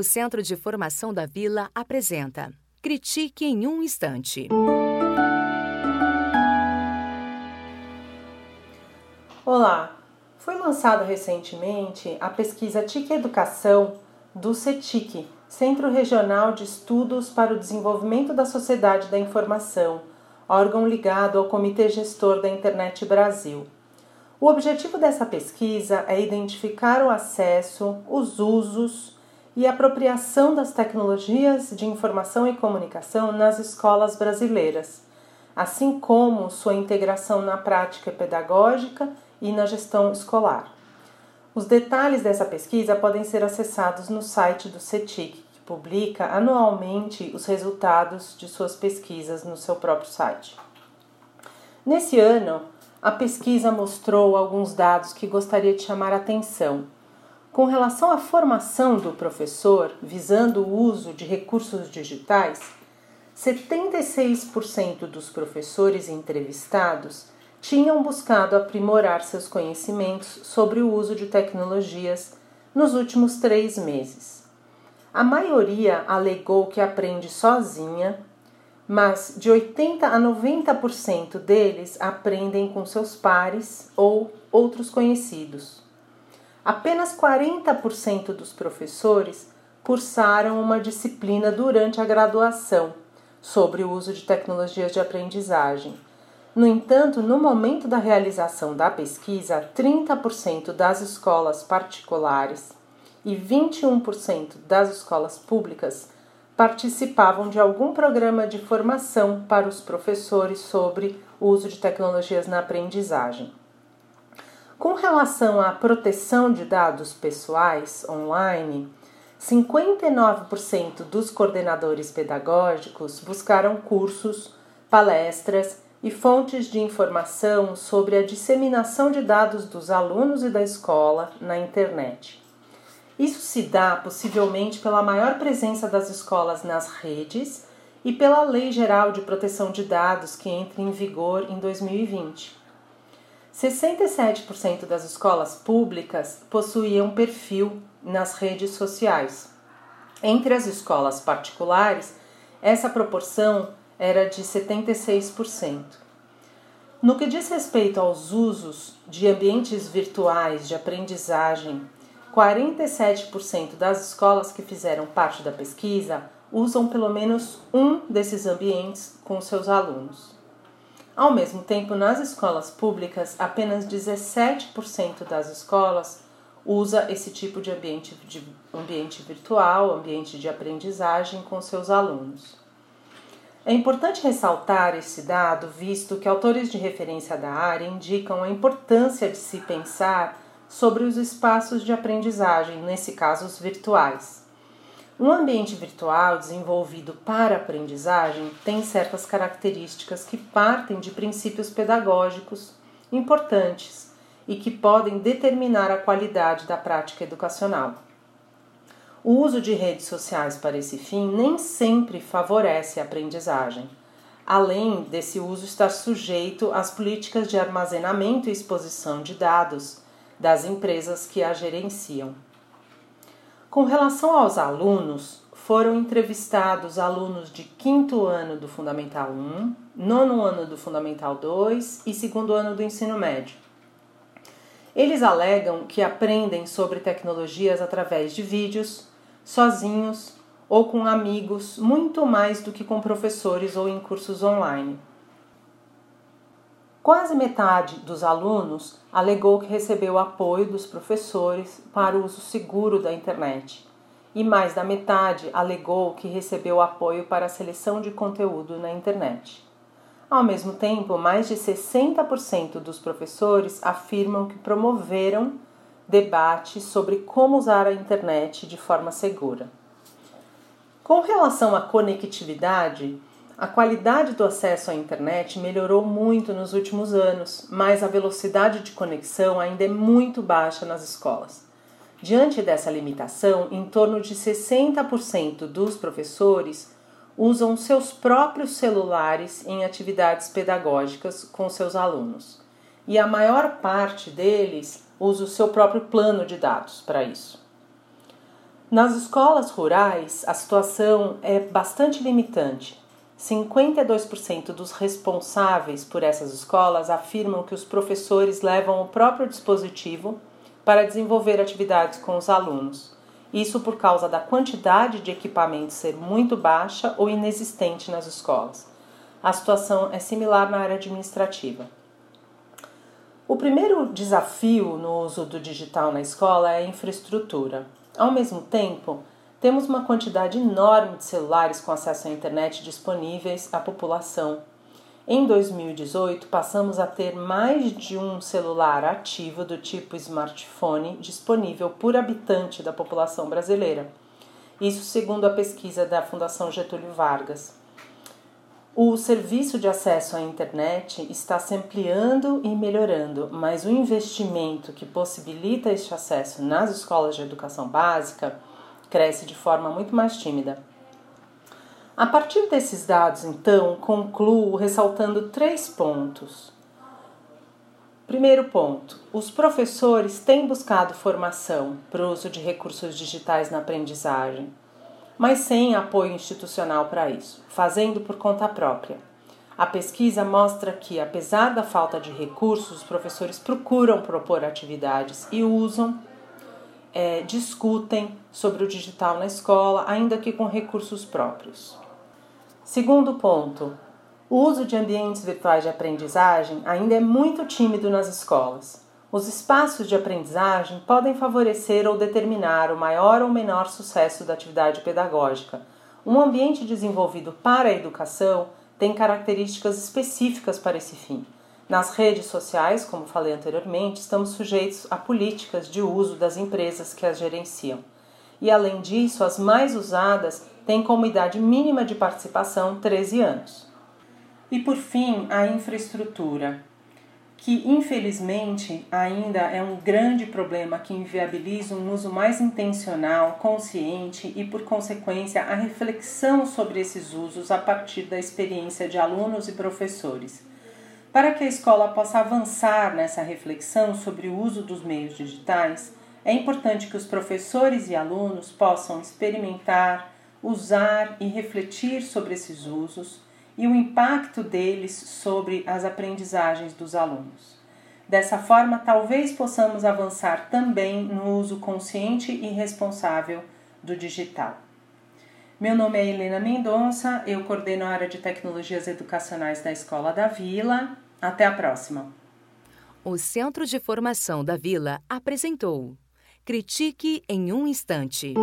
O Centro de Formação da Vila apresenta Critique em um Instante. Olá! Foi lançada recentemente a pesquisa TIC Educação do CETIC, Centro Regional de Estudos para o Desenvolvimento da Sociedade da Informação, órgão ligado ao Comitê Gestor da Internet Brasil. O objetivo dessa pesquisa é identificar o acesso, os usos e apropriação das tecnologias de informação e comunicação nas escolas brasileiras, assim como sua integração na prática pedagógica e na gestão escolar. Os detalhes dessa pesquisa podem ser acessados no site do CETIC, que publica anualmente os resultados de suas pesquisas no seu próprio site. Nesse ano, a pesquisa mostrou alguns dados que gostaria de chamar a atenção. Com relação à formação do professor, visando o uso de recursos digitais, 76% dos professores entrevistados tinham buscado aprimorar seus conhecimentos sobre o uso de tecnologias nos últimos três meses. A maioria alegou que aprende sozinha, mas de 80 a 90% deles aprendem com seus pares ou outros conhecidos. Apenas 40% dos professores cursaram uma disciplina durante a graduação sobre o uso de tecnologias de aprendizagem no entanto, no momento da realização da pesquisa, 30% das escolas particulares e 21% das escolas públicas participavam de algum programa de formação para os professores sobre o uso de tecnologias na aprendizagem. Com relação à proteção de dados pessoais online, 59% dos coordenadores pedagógicos buscaram cursos, palestras e fontes de informação sobre a disseminação de dados dos alunos e da escola na internet. Isso se dá possivelmente pela maior presença das escolas nas redes e pela Lei Geral de Proteção de Dados que entra em vigor em 2020. 67% das escolas públicas possuíam perfil nas redes sociais. Entre as escolas particulares, essa proporção era de 76%. No que diz respeito aos usos de ambientes virtuais de aprendizagem, 47% das escolas que fizeram parte da pesquisa usam pelo menos um desses ambientes com seus alunos. Ao mesmo tempo, nas escolas públicas, apenas 17% das escolas usa esse tipo de ambiente, de ambiente virtual, ambiente de aprendizagem com seus alunos. É importante ressaltar esse dado, visto que autores de referência da área indicam a importância de se pensar sobre os espaços de aprendizagem, nesse caso os virtuais. Um ambiente virtual desenvolvido para aprendizagem tem certas características que partem de princípios pedagógicos importantes e que podem determinar a qualidade da prática educacional. O uso de redes sociais para esse fim nem sempre favorece a aprendizagem. Além desse uso estar sujeito às políticas de armazenamento e exposição de dados das empresas que a gerenciam. Com relação aos alunos, foram entrevistados alunos de quinto ano do Fundamental 1, nono ano do Fundamental 2 e segundo ano do ensino médio. Eles alegam que aprendem sobre tecnologias através de vídeos, sozinhos ou com amigos, muito mais do que com professores ou em cursos online. Quase metade dos alunos alegou que recebeu apoio dos professores para o uso seguro da internet, e mais da metade alegou que recebeu apoio para a seleção de conteúdo na internet. Ao mesmo tempo, mais de 60% dos professores afirmam que promoveram debate sobre como usar a internet de forma segura. Com relação à conectividade, a qualidade do acesso à internet melhorou muito nos últimos anos, mas a velocidade de conexão ainda é muito baixa nas escolas. Diante dessa limitação, em torno de 60% dos professores usam seus próprios celulares em atividades pedagógicas com seus alunos, e a maior parte deles usa o seu próprio plano de dados para isso. Nas escolas rurais, a situação é bastante limitante. 52% dos responsáveis por essas escolas afirmam que os professores levam o próprio dispositivo para desenvolver atividades com os alunos. Isso por causa da quantidade de equipamentos ser muito baixa ou inexistente nas escolas. A situação é similar na área administrativa. O primeiro desafio no uso do digital na escola é a infraestrutura. Ao mesmo tempo, temos uma quantidade enorme de celulares com acesso à internet disponíveis à população. Em 2018, passamos a ter mais de um celular ativo do tipo smartphone disponível por habitante da população brasileira. Isso segundo a pesquisa da Fundação Getúlio Vargas. O serviço de acesso à internet está se ampliando e melhorando, mas o investimento que possibilita este acesso nas escolas de educação básica cresce de forma muito mais tímida. A partir desses dados, então, concluo ressaltando três pontos. Primeiro ponto: os professores têm buscado formação para o uso de recursos digitais na aprendizagem mas sem apoio institucional para isso, fazendo por conta própria. A pesquisa mostra que, apesar da falta de recursos, os professores procuram propor atividades e usam, é, discutem sobre o digital na escola, ainda que com recursos próprios. Segundo ponto, o uso de ambientes virtuais de aprendizagem ainda é muito tímido nas escolas. Os espaços de aprendizagem podem favorecer ou determinar o maior ou menor sucesso da atividade pedagógica. Um ambiente desenvolvido para a educação tem características específicas para esse fim. Nas redes sociais, como falei anteriormente, estamos sujeitos a políticas de uso das empresas que as gerenciam. E além disso, as mais usadas têm como idade mínima de participação 13 anos. E por fim, a infraestrutura que infelizmente ainda é um grande problema que inviabiliza um uso mais intencional, consciente e, por consequência, a reflexão sobre esses usos a partir da experiência de alunos e professores. Para que a escola possa avançar nessa reflexão sobre o uso dos meios digitais, é importante que os professores e alunos possam experimentar, usar e refletir sobre esses usos e o impacto deles sobre as aprendizagens dos alunos. Dessa forma, talvez possamos avançar também no uso consciente e responsável do digital. Meu nome é Helena Mendonça, eu coordeno a área de tecnologias educacionais da Escola da Vila. Até a próxima. O Centro de Formação da Vila apresentou Critique em um Instante.